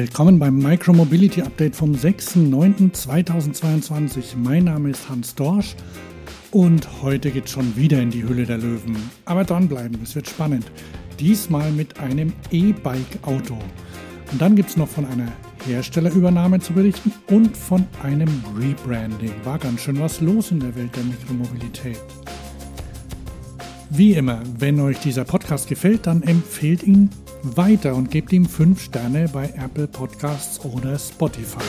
Willkommen beim Micromobility Update vom 6.9.2022. Mein Name ist Hans Dorsch und heute geht schon wieder in die Hülle der Löwen. Aber dranbleiben, es wird spannend. Diesmal mit einem E-Bike-Auto. Und dann gibt es noch von einer Herstellerübernahme zu berichten und von einem Rebranding. War ganz schön was los in der Welt der Mikromobilität. Wie immer, wenn euch dieser Podcast gefällt, dann empfehlt ihn weiter und gebt ihm 5 Sterne bei Apple Podcasts oder Spotify.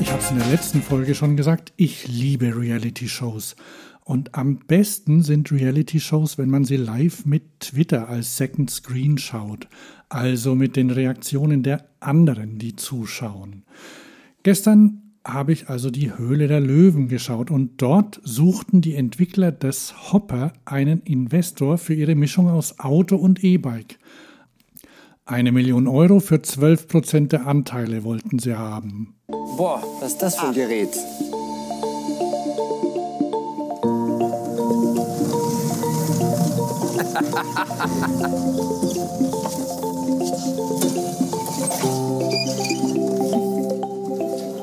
Ich habe es in der letzten Folge schon gesagt, ich liebe Reality-Shows. Und am besten sind Reality-Shows, wenn man sie live mit Twitter als Second Screen schaut, also mit den Reaktionen der anderen, die zuschauen. Gestern habe ich also die Höhle der Löwen geschaut und dort suchten die Entwickler des Hopper einen Investor für ihre Mischung aus Auto und E-Bike. Eine Million Euro für 12 Prozent der Anteile wollten sie haben. Boah, was ist das für ein Gerät?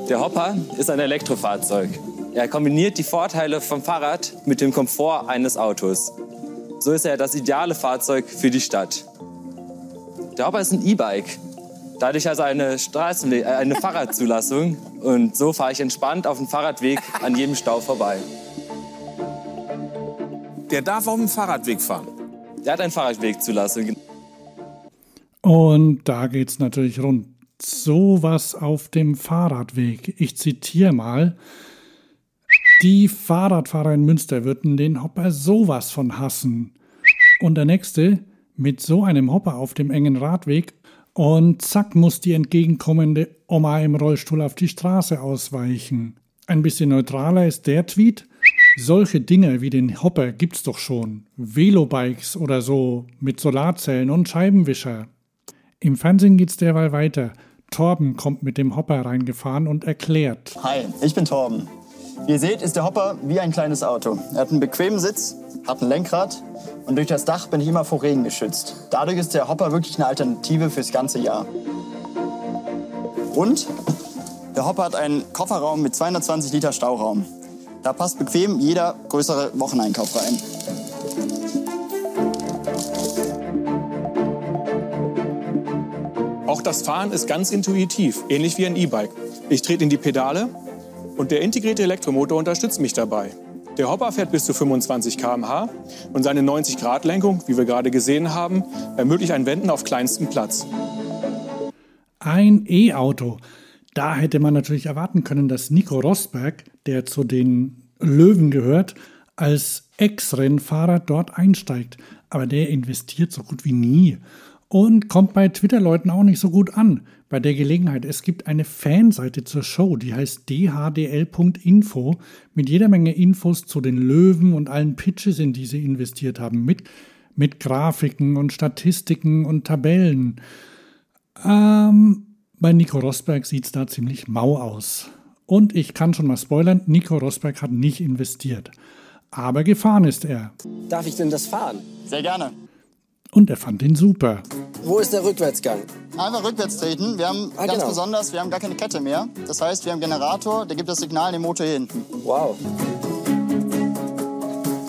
Der Hopper ist ein Elektrofahrzeug. Er kombiniert die Vorteile vom Fahrrad mit dem Komfort eines Autos. So ist er das ideale Fahrzeug für die Stadt. Der Hopper ist ein E-Bike. Dadurch also eine, Straßen äh, eine Fahrradzulassung. Und so fahre ich entspannt auf dem Fahrradweg an jedem Stau vorbei. Der darf auf dem Fahrradweg fahren. Der hat eine Fahrradwegzulassung. Und da geht es natürlich rund sowas auf dem Fahrradweg. Ich zitiere mal. Die Fahrradfahrer in Münster würden den Hopper sowas von hassen. Und der nächste mit so einem Hopper auf dem engen Radweg und zack muss die entgegenkommende Oma im Rollstuhl auf die Straße ausweichen. Ein bisschen neutraler ist der Tweet. Solche Dinge wie den Hopper gibt's doch schon. Velobikes oder so mit Solarzellen und Scheibenwischer. Im Fernsehen geht's derweil weiter. Torben kommt mit dem Hopper reingefahren und erklärt. Hi, ich bin Torben. Wie ihr seht, ist der Hopper wie ein kleines Auto. Er hat einen bequemen Sitz, hat ein Lenkrad und durch das Dach bin ich immer vor Regen geschützt. Dadurch ist der Hopper wirklich eine Alternative fürs ganze Jahr. Und der Hopper hat einen Kofferraum mit 220 Liter Stauraum. Da passt bequem jeder größere Wocheneinkauf rein. Das Fahren ist ganz intuitiv, ähnlich wie ein E-Bike. Ich trete in die Pedale und der integrierte Elektromotor unterstützt mich dabei. Der Hopper fährt bis zu 25 km/h und seine 90-Grad-Lenkung, wie wir gerade gesehen haben, ermöglicht ein Wenden auf kleinstem Platz. Ein E-Auto. Da hätte man natürlich erwarten können, dass Nico Rosberg, der zu den Löwen gehört, als Ex-Rennfahrer dort einsteigt. Aber der investiert so gut wie nie und kommt bei Twitter-Leuten auch nicht so gut an. Bei der Gelegenheit, es gibt eine Fanseite zur Show, die heißt dhdl.info mit jeder Menge Infos zu den Löwen und allen Pitches, in die sie investiert haben, mit, mit Grafiken und Statistiken und Tabellen. Ähm, bei Nico Rosberg sieht es da ziemlich mau aus. Und ich kann schon mal spoilern, Nico Rosberg hat nicht investiert. Aber gefahren ist er. Darf ich denn das fahren? Sehr gerne. Und er fand ihn super. Wo ist der Rückwärtsgang? Einfach rückwärts treten. Wir haben Ah, ganz genau. besonders, wir haben gar keine Kette mehr. Das heißt, wir haben einen Generator, der gibt das Signal in den Motor hier hinten. Wow.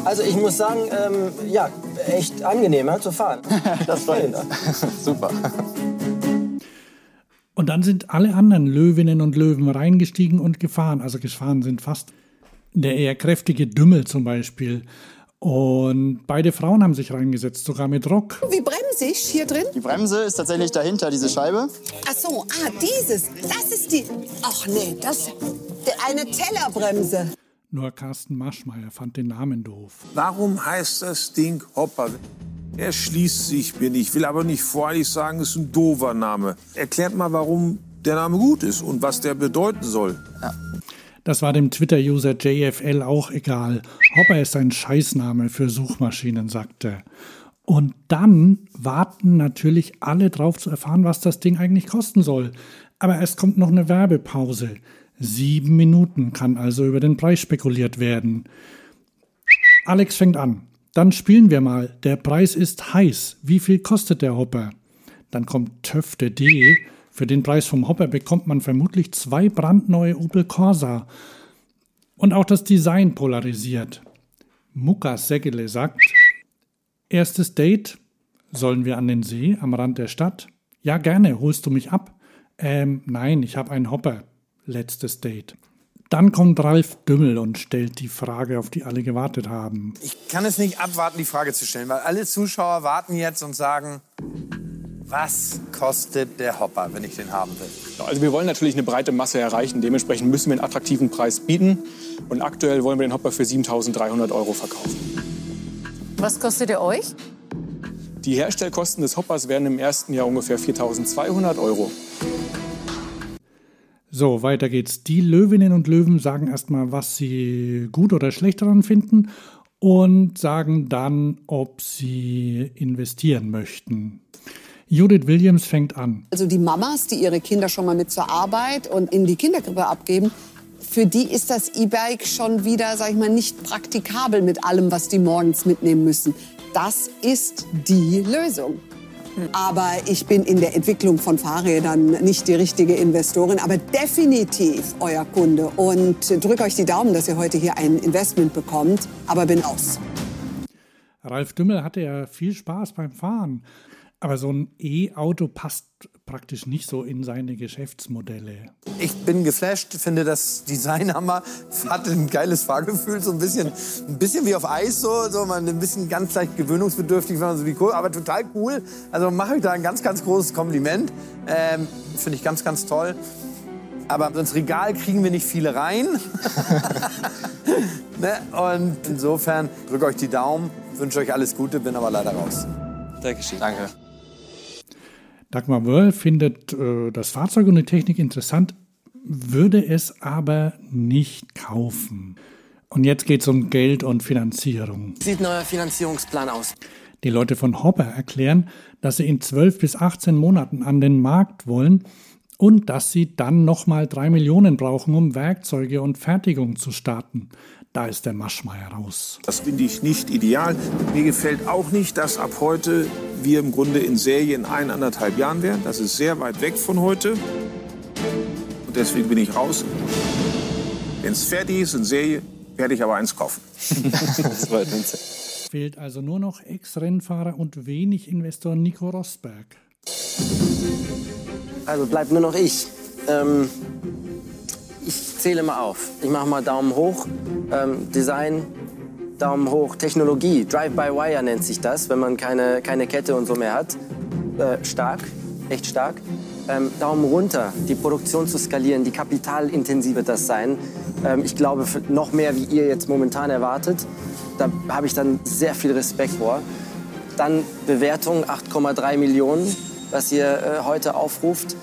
Also ich muss sagen, ähm, ja, echt angenehmer zu fahren. Das freut mich. Super. Und dann sind alle anderen Löwinnen und Löwen reingestiegen und gefahren. Also gefahren sind fast der eher kräftige Dümmel zum Beispiel. Und beide Frauen haben sich reingesetzt, sogar mit Rock. Wie bremse ich hier drin? Die Bremse ist tatsächlich dahinter, diese Scheibe. Ach so, ah, dieses. Das ist die. Ach nee, das. Eine Tellerbremse. Nur Carsten Maschmeyer fand den Namen doof. Warum heißt das Ding Hopper? Er schließt sich mir nicht, will aber nicht voreilig sagen, es ist ein doofer Name. Erklärt mal, warum der Name gut ist und was der bedeuten soll. Das war dem Twitter-User JFL auch egal. Hopper ist ein Scheißname für Suchmaschinen, sagte er. Und dann warten natürlich alle drauf zu erfahren, was das Ding eigentlich kosten soll. Aber es kommt noch eine Werbepause. Sieben Minuten kann also über den Preis spekuliert werden. Alex fängt an. Dann spielen wir mal. Der Preis ist heiß. Wie viel kostet der Hopper? Dann kommt Töfte D. Für den Preis vom Hopper bekommt man vermutlich zwei brandneue Opel Corsa. Und auch das Design polarisiert. Mucka Segele sagt, erstes Date, sollen wir an den See am Rand der Stadt? Ja, gerne, holst du mich ab? Ähm, nein, ich habe einen Hopper. Letztes Date. Dann kommt Ralf Dümmel und stellt die Frage, auf die alle gewartet haben. Ich kann es nicht abwarten, die Frage zu stellen, weil alle Zuschauer warten jetzt und sagen, was kostet der Hopper, wenn ich den haben will? Also wir wollen natürlich eine breite Masse erreichen. Dementsprechend müssen wir einen attraktiven Preis bieten. Und aktuell wollen wir den Hopper für 7.300 Euro verkaufen. Was kostet er euch? Die Herstellkosten des Hoppers werden im ersten Jahr ungefähr 4.200 Euro. So, weiter geht's. Die Löwinnen und Löwen sagen erstmal, was sie gut oder schlecht daran finden und sagen dann, ob sie investieren möchten. Judith Williams fängt an. Also die Mamas, die ihre Kinder schon mal mit zur Arbeit und in die Kindergrippe abgeben, für die ist das E-Bike schon wieder, sag ich mal, nicht praktikabel mit allem, was die morgens mitnehmen müssen. Das ist die Lösung. Aber ich bin in der Entwicklung von Fahrrädern nicht die richtige Investorin, aber definitiv euer Kunde. Und drücke euch die Daumen, dass ihr heute hier ein Investment bekommt, aber bin aus. Ralf Dümmel hatte ja viel Spaß beim Fahren. Aber so ein E-Auto passt praktisch nicht so in seine Geschäftsmodelle. Ich bin geflasht, finde das Design Hammer, hat ein geiles Fahrgefühl, so ein bisschen, ein bisschen wie auf Eis, so, so man ein bisschen ganz leicht gewöhnungsbedürftig, wenn man so wie cool, aber total cool. Also mache ich da ein ganz, ganz großes Kompliment. Ähm, finde ich ganz, ganz toll. Aber ins Regal kriegen wir nicht viele rein. ne? Und insofern drücke euch die Daumen, wünsche euch alles Gute, bin aber leider raus. Dankeschön. Danke. Dagmar Wörl findet äh, das Fahrzeug und die Technik interessant, würde es aber nicht kaufen. Und jetzt geht es um Geld und Finanzierung. Wie sieht neuer Finanzierungsplan aus? Die Leute von Hopper erklären, dass sie in 12 bis 18 Monaten an den Markt wollen und dass sie dann nochmal 3 Millionen brauchen, um Werkzeuge und Fertigung zu starten. Da ist der Maschmeier raus. Das finde ich nicht ideal. Mir gefällt auch nicht, dass ab heute wir im Grunde in Serie in eineinhalb Jahren wären. Das ist sehr weit weg von heute. Und deswegen bin ich raus. Wenn es fertig ist in Serie, werde ich aber eins kaufen. das. Fehlt also nur noch Ex-Rennfahrer und wenig Investor Nico Rosberg. Also bleibt nur noch ich. Ähm, ich zähle mal auf. Ich mache mal Daumen hoch. Ähm, Design, Daumen hoch. Technologie, Drive-by-Wire nennt sich das, wenn man keine, keine Kette und so mehr hat. Äh, stark, echt stark. Ähm, Daumen runter, die Produktion zu skalieren, die kapitalintensiv wird das sein. Ähm, ich glaube, noch mehr, wie ihr jetzt momentan erwartet. Da habe ich dann sehr viel Respekt vor. Dann Bewertung 8,3 Millionen, was ihr äh, heute aufruft.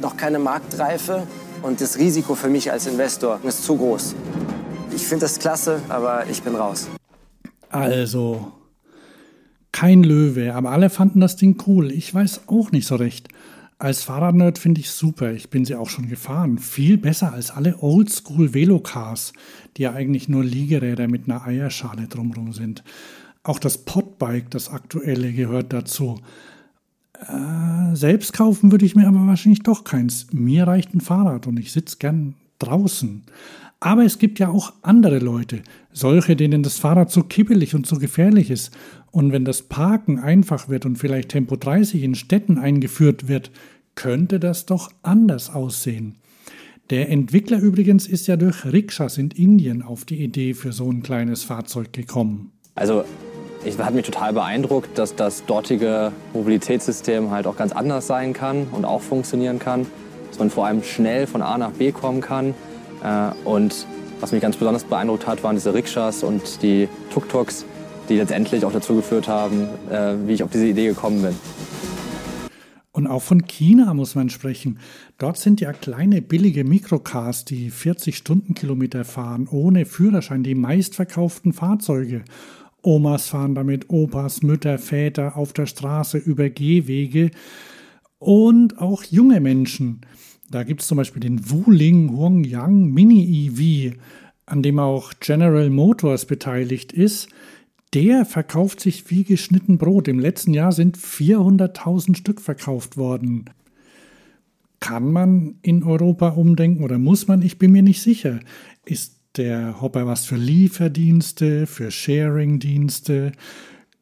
Noch keine Marktreife. Und das Risiko für mich als Investor ist zu groß. Ich finde das klasse, aber ich bin raus. Also, kein Löwe, aber alle fanden das Ding cool. Ich weiß auch nicht so recht. Als Fahrradnerd finde ich super. Ich bin sie auch schon gefahren. Viel besser als alle Oldschool Velocars, die ja eigentlich nur Liegeräder mit einer Eierschale drumherum sind. Auch das Podbike, das aktuelle, gehört dazu. Äh, selbst kaufen würde ich mir aber wahrscheinlich doch keins. Mir reicht ein Fahrrad und ich sitze gern draußen. Aber es gibt ja auch andere Leute, solche, denen das Fahrrad so kippelig und so gefährlich ist. Und wenn das Parken einfach wird und vielleicht Tempo 30 in Städten eingeführt wird, könnte das doch anders aussehen. Der Entwickler übrigens ist ja durch Rikschas in Indien auf die Idee für so ein kleines Fahrzeug gekommen. Also ich hat mich total beeindruckt, dass das dortige Mobilitätssystem halt auch ganz anders sein kann und auch funktionieren kann. Dass man vor allem schnell von A nach B kommen kann. Äh, und was mich ganz besonders beeindruckt hat, waren diese Rikschas und die Tuk-Tuks, die letztendlich auch dazu geführt haben, äh, wie ich auf diese Idee gekommen bin. Und auch von China muss man sprechen. Dort sind ja kleine billige Mikrocars, die 40 Stundenkilometer fahren, ohne Führerschein, die meistverkauften Fahrzeuge. Omas fahren damit, Opas, Mütter, Väter auf der Straße über Gehwege und auch junge Menschen. Da gibt es zum Beispiel den Wuling Huangyang Mini EV. an dem auch General Motors beteiligt ist, der verkauft sich wie geschnitten Brot. Im letzten Jahr sind 400.000 Stück verkauft worden. Kann man in Europa umdenken oder muss man? Ich bin mir nicht sicher. Ist der Hopper was für Lieferdienste, für Sharing-Dienste?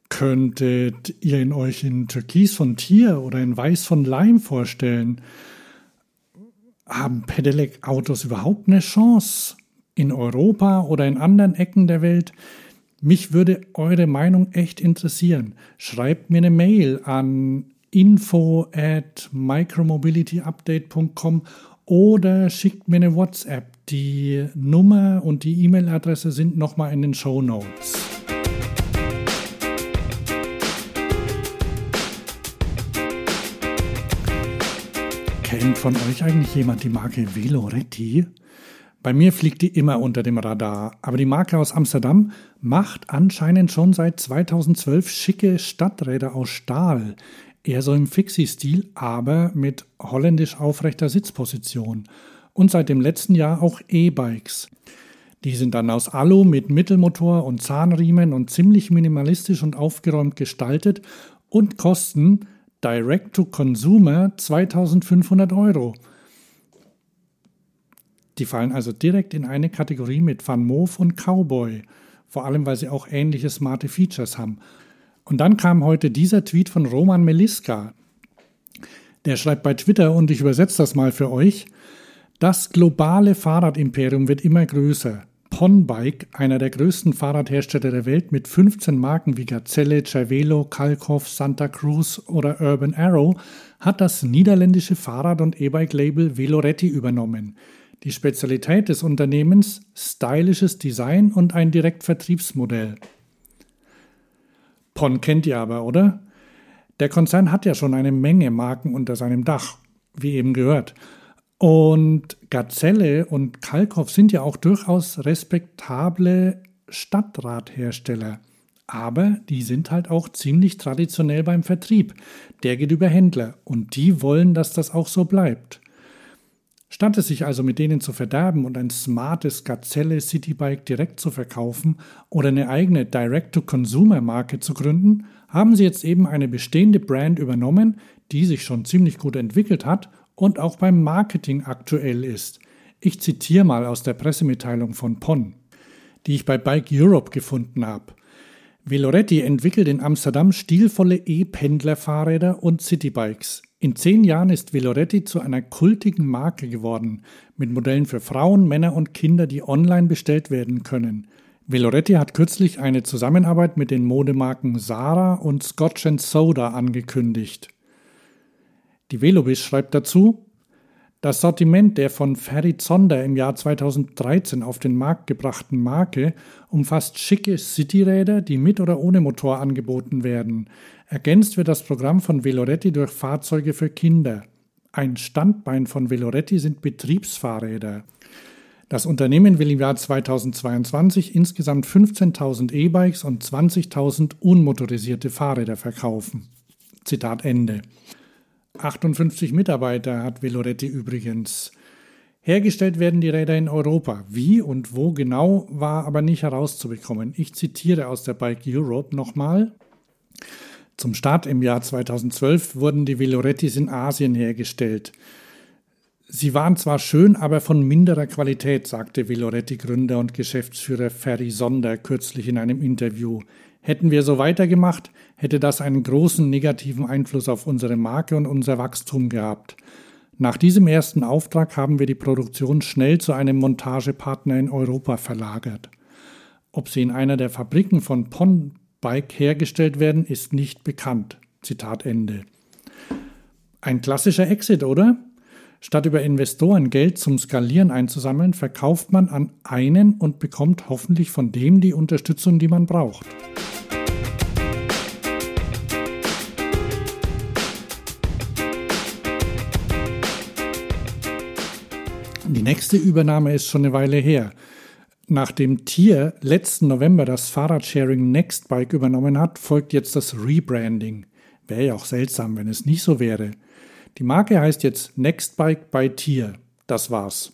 Könntet ihr ihn euch in Türkis von Tier oder in Weiß von Leim vorstellen? Haben Pedelec-Autos überhaupt eine Chance in Europa oder in anderen Ecken der Welt? Mich würde eure Meinung echt interessieren. Schreibt mir eine Mail an info at micromobilityupdate.com oder schickt mir eine WhatsApp. Die Nummer und die E-Mail-Adresse sind nochmal in den Show Notes. Kennt von euch eigentlich jemand die Marke Veloretti? Bei mir fliegt die immer unter dem Radar, aber die Marke aus Amsterdam macht anscheinend schon seit 2012 schicke Stadträder aus Stahl. Eher so im Fixie-Stil, aber mit holländisch aufrechter Sitzposition. Und seit dem letzten Jahr auch E-Bikes. Die sind dann aus Alu mit Mittelmotor und Zahnriemen und ziemlich minimalistisch und aufgeräumt gestaltet und kosten Direct to Consumer 2500 Euro. Die fallen also direkt in eine Kategorie mit Van Moof und Cowboy, vor allem weil sie auch ähnliche smarte Features haben. Und dann kam heute dieser Tweet von Roman Meliska. Der schreibt bei Twitter, und ich übersetze das mal für euch, das globale Fahrradimperium wird immer größer. Ponbike, einer der größten Fahrradhersteller der Welt mit 15 Marken wie Gazelle, Cervelo, Kalkoff, Santa Cruz oder Urban Arrow, hat das niederländische Fahrrad- und E-Bike-Label Veloretti übernommen. Die Spezialität des Unternehmens stylisches Design und ein Direktvertriebsmodell. PON kennt ihr aber, oder? Der Konzern hat ja schon eine Menge Marken unter seinem Dach, wie eben gehört. Und Gazelle und Kalkow sind ja auch durchaus respektable Stadtradhersteller. Aber die sind halt auch ziemlich traditionell beim Vertrieb. Der geht über Händler und die wollen, dass das auch so bleibt. Statt es sich also mit denen zu verderben und ein smartes Gazelle Citybike direkt zu verkaufen oder eine eigene Direct-to-Consumer-Marke zu gründen, haben sie jetzt eben eine bestehende Brand übernommen, die sich schon ziemlich gut entwickelt hat und auch beim Marketing aktuell ist. Ich zitiere mal aus der Pressemitteilung von PON, die ich bei Bike Europe gefunden habe. Veloretti entwickelt in Amsterdam stilvolle E-Pendlerfahrräder und Citybikes. In zehn Jahren ist Veloretti zu einer kultigen Marke geworden, mit Modellen für Frauen, Männer und Kinder, die online bestellt werden können. Veloretti hat kürzlich eine Zusammenarbeit mit den Modemarken Zara und Scotch Soda angekündigt. Die Velobis schreibt dazu, das Sortiment der von Ferry Zonder im Jahr 2013 auf den Markt gebrachten Marke umfasst schicke Cityräder, die mit oder ohne Motor angeboten werden. Ergänzt wird das Programm von Veloretti durch Fahrzeuge für Kinder. Ein Standbein von Veloretti sind Betriebsfahrräder. Das Unternehmen will im Jahr 2022 insgesamt 15.000 E-Bikes und 20.000 unmotorisierte Fahrräder verkaufen. Zitat Ende. 58 Mitarbeiter hat Veloretti übrigens. Hergestellt werden die Räder in Europa. Wie und wo genau war aber nicht herauszubekommen. Ich zitiere aus der Bike Europe nochmal. Zum Start im Jahr 2012 wurden die Velorettis in Asien hergestellt. Sie waren zwar schön, aber von minderer Qualität, sagte Veloretti-Gründer und Geschäftsführer Ferry Sonder kürzlich in einem Interview. Hätten wir so weitergemacht, hätte das einen großen negativen Einfluss auf unsere Marke und unser Wachstum gehabt. Nach diesem ersten Auftrag haben wir die Produktion schnell zu einem Montagepartner in Europa verlagert. Ob sie in einer der Fabriken von Ponbike hergestellt werden, ist nicht bekannt. Zitat Ende. Ein klassischer Exit, oder? Statt über Investoren Geld zum Skalieren einzusammeln, verkauft man an einen und bekommt hoffentlich von dem die Unterstützung, die man braucht. Die nächste Übernahme ist schon eine Weile her. Nachdem Tier letzten November das Fahrradsharing Nextbike übernommen hat, folgt jetzt das Rebranding. Wäre ja auch seltsam, wenn es nicht so wäre. Die Marke heißt jetzt Nextbike by Tier. Das war's.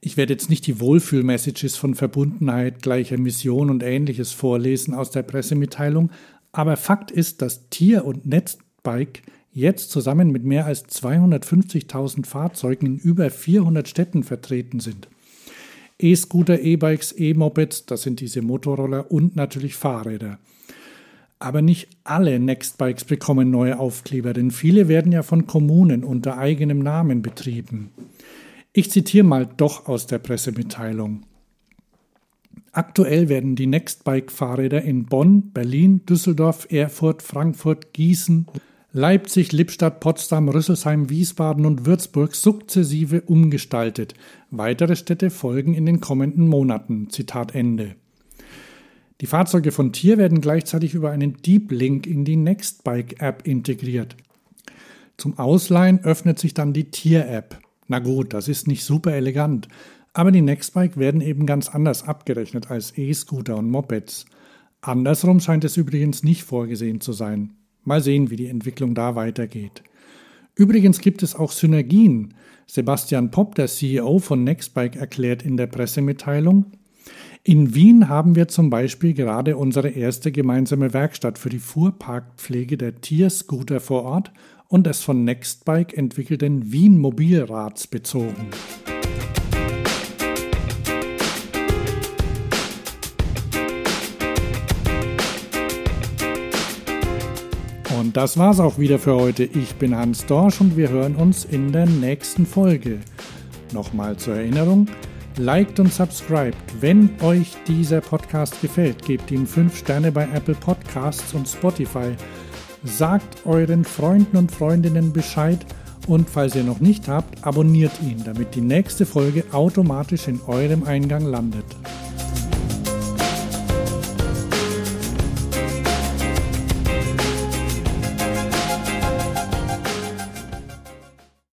Ich werde jetzt nicht die Wohlfühlmessages von Verbundenheit, gleicher Mission und ähnliches vorlesen aus der Pressemitteilung, aber Fakt ist, dass Tier und Netzbike jetzt zusammen mit mehr als 250.000 Fahrzeugen in über 400 Städten vertreten sind. E-Scooter, E-Bikes, E-Mopeds, das sind diese Motorroller und natürlich Fahrräder. Aber nicht alle Nextbikes bekommen neue Aufkleber, denn viele werden ja von Kommunen unter eigenem Namen betrieben. Ich zitiere mal doch aus der Pressemitteilung. Aktuell werden die Nextbike-Fahrräder in Bonn, Berlin, Düsseldorf, Erfurt, Frankfurt, Gießen, Leipzig, Lippstadt, Potsdam, Rüsselsheim, Wiesbaden und Würzburg sukzessive umgestaltet. Weitere Städte folgen in den kommenden Monaten. Zitat Ende. Die Fahrzeuge von Tier werden gleichzeitig über einen Deep Link in die Nextbike App integriert. Zum Ausleihen öffnet sich dann die Tier App. Na gut, das ist nicht super elegant, aber die Nextbike werden eben ganz anders abgerechnet als E-Scooter und Mopeds. Andersrum scheint es übrigens nicht vorgesehen zu sein. Mal sehen, wie die Entwicklung da weitergeht. Übrigens gibt es auch Synergien. Sebastian Popp, der CEO von Nextbike, erklärt in der Pressemitteilung, in Wien haben wir zum Beispiel gerade unsere erste gemeinsame Werkstatt für die Fuhrparkpflege der Tierscooter vor Ort und des von Nextbike entwickelten Wien Mobilrads bezogen. Das war's auch wieder für heute. Ich bin Hans Dorsch und wir hören uns in der nächsten Folge. Nochmal zur Erinnerung, liked und subscribed. Wenn euch dieser Podcast gefällt, gebt ihm 5 Sterne bei Apple Podcasts und Spotify. Sagt euren Freunden und Freundinnen Bescheid und falls ihr noch nicht habt, abonniert ihn, damit die nächste Folge automatisch in eurem Eingang landet.